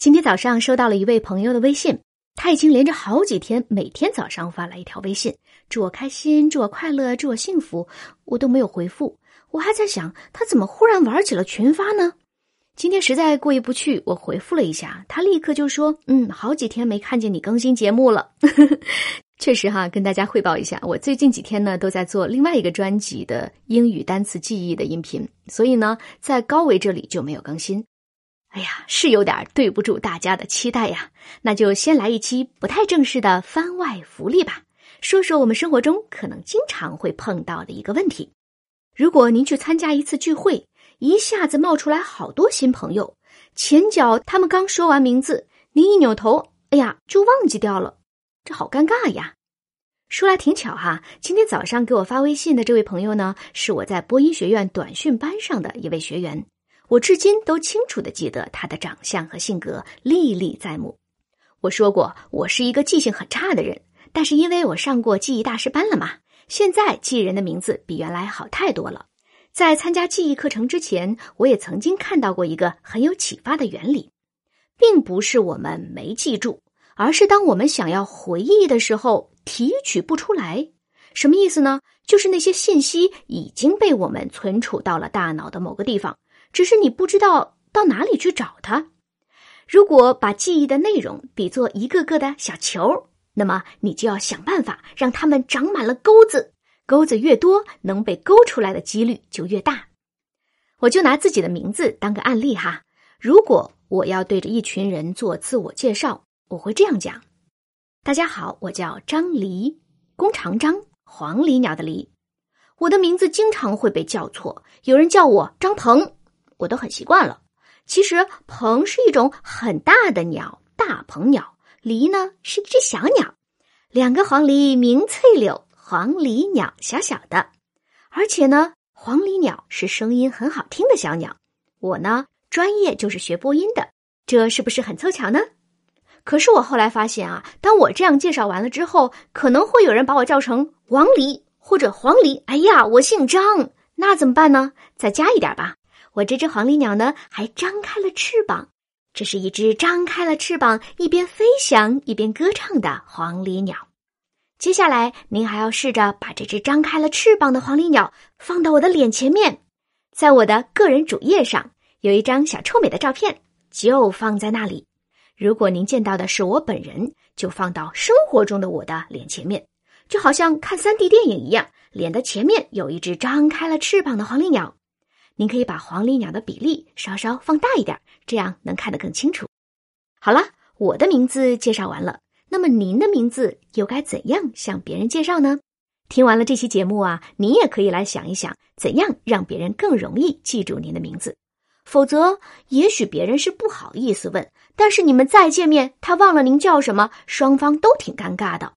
今天早上收到了一位朋友的微信，他已经连着好几天，每天早上发来一条微信，祝我开心，祝我快乐，祝我幸福，我都没有回复。我还在想，他怎么忽然玩起了群发呢？今天实在过意不去，我回复了一下，他立刻就说：“嗯，好几天没看见你更新节目了。”确实哈，跟大家汇报一下，我最近几天呢都在做另外一个专辑的英语单词记忆的音频，所以呢，在高维这里就没有更新。哎呀，是有点对不住大家的期待呀。那就先来一期不太正式的番外福利吧，说说我们生活中可能经常会碰到的一个问题：如果您去参加一次聚会，一下子冒出来好多新朋友，前脚他们刚说完名字，您一扭头，哎呀，就忘记掉了，这好尴尬呀。说来挺巧哈，今天早上给我发微信的这位朋友呢，是我在播音学院短训班上的一位学员。我至今都清楚的记得他的长相和性格，历历在目。我说过，我是一个记性很差的人，但是因为我上过记忆大师班了嘛，现在记人的名字比原来好太多了。在参加记忆课程之前，我也曾经看到过一个很有启发的原理，并不是我们没记住，而是当我们想要回忆的时候，提取不出来。什么意思呢？就是那些信息已经被我们存储到了大脑的某个地方。只是你不知道到哪里去找它。如果把记忆的内容比作一个个的小球，那么你就要想办法让它们长满了钩子。钩子越多，能被勾出来的几率就越大。我就拿自己的名字当个案例哈。如果我要对着一群人做自我介绍，我会这样讲：大家好，我叫张黎，弓长张，黄鹂鸟的鹂。我的名字经常会被叫错，有人叫我张鹏。我都很习惯了。其实，鹏是一种很大的鸟，大鹏鸟；鹂呢是一只小鸟。两个黄鹂鸣翠柳，黄鹂鸟小小的。而且呢，黄鹂鸟是声音很好听的小鸟。我呢，专业就是学播音的，这是不是很凑巧呢？可是我后来发现啊，当我这样介绍完了之后，可能会有人把我叫成王鹂或者黄鹂。哎呀，我姓张，那怎么办呢？再加一点吧。我这只黄鹂鸟呢，还张开了翅膀。这是一只张开了翅膀，一边飞翔一边歌唱的黄鹂鸟。接下来，您还要试着把这只张开了翅膀的黄鹂鸟放到我的脸前面，在我的个人主页上有一张小臭美的照片，就放在那里。如果您见到的是我本人，就放到生活中的我的脸前面，就好像看三 D 电影一样，脸的前面有一只张开了翅膀的黄鹂鸟。您可以把黄鹂鸟的比例稍稍放大一点，这样能看得更清楚。好了，我的名字介绍完了，那么您的名字又该怎样向别人介绍呢？听完了这期节目啊，你也可以来想一想，怎样让别人更容易记住您的名字。否则，也许别人是不好意思问，但是你们再见面，他忘了您叫什么，双方都挺尴尬的。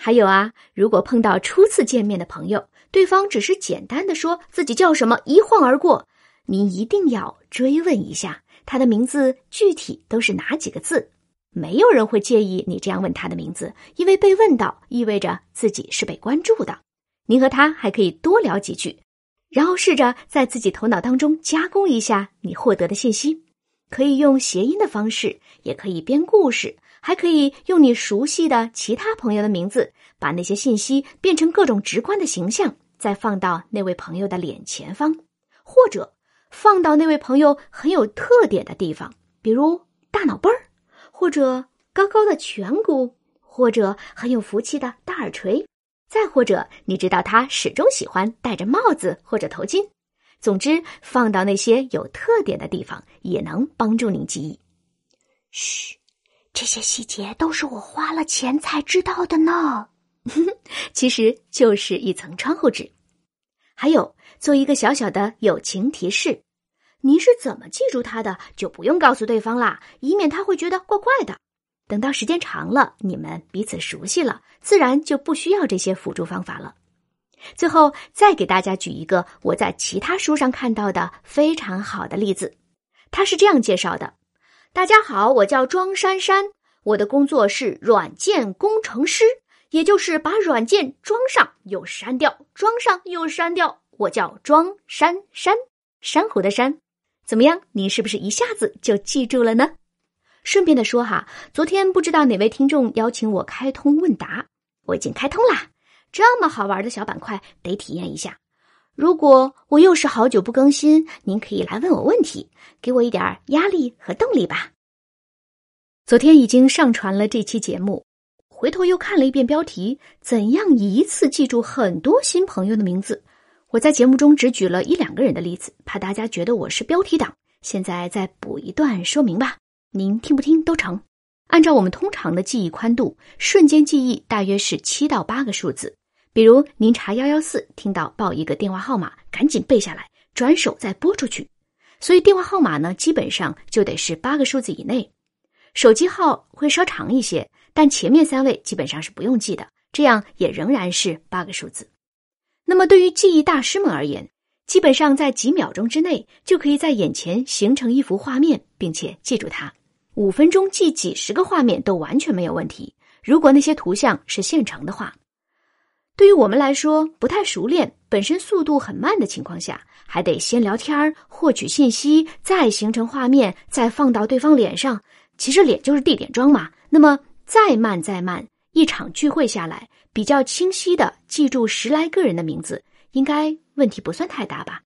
还有啊，如果碰到初次见面的朋友，对方只是简单的说自己叫什么，一晃而过，您一定要追问一下他的名字具体都是哪几个字。没有人会介意你这样问他的名字，因为被问到意味着自己是被关注的。您和他还可以多聊几句，然后试着在自己头脑当中加工一下你获得的信息，可以用谐音的方式，也可以编故事。还可以用你熟悉的其他朋友的名字，把那些信息变成各种直观的形象，再放到那位朋友的脸前方，或者放到那位朋友很有特点的地方，比如大脑杯儿，或者高高的颧骨，或者很有福气的大耳垂，再或者你知道他始终喜欢戴着帽子或者头巾。总之，放到那些有特点的地方，也能帮助您记忆。嘘。这些细节都是我花了钱才知道的呢，其实就是一层窗户纸。还有，做一个小小的友情提示：您是怎么记住他的，就不用告诉对方啦，以免他会觉得怪怪的。等到时间长了，你们彼此熟悉了，自然就不需要这些辅助方法了。最后，再给大家举一个我在其他书上看到的非常好的例子，他是这样介绍的。大家好，我叫庄珊珊，我的工作是软件工程师，也就是把软件装上又删掉，装上又删掉。我叫庄珊珊，珊瑚的珊，怎么样？你是不是一下子就记住了呢？顺便的说哈，昨天不知道哪位听众邀请我开通问答，我已经开通啦。这么好玩的小板块，得体验一下。如果我又是好久不更新，您可以来问我问题，给我一点压力和动力吧。昨天已经上传了这期节目，回头又看了一遍标题，怎样一次记住很多新朋友的名字？我在节目中只举了一两个人的例子，怕大家觉得我是标题党。现在再补一段说明吧，您听不听都成。按照我们通常的记忆宽度，瞬间记忆大约是七到八个数字。比如您查幺幺四，听到报一个电话号码，赶紧背下来，转手再拨出去。所以电话号码呢，基本上就得是八个数字以内。手机号会稍长一些，但前面三位基本上是不用记的，这样也仍然是八个数字。那么，对于记忆大师们而言，基本上在几秒钟之内就可以在眼前形成一幅画面，并且记住它。五分钟记几十个画面都完全没有问题。如果那些图像是现成的话，对于我们来说不太熟练、本身速度很慢的情况下，还得先聊天获取信息，再形成画面，再放到对方脸上。其实脸就是地点装嘛。那么再慢再慢，一场聚会下来。比较清晰的记住十来个人的名字，应该问题不算太大吧？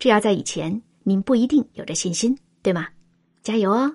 这要在以前，您不一定有着信心，对吗？加油哦！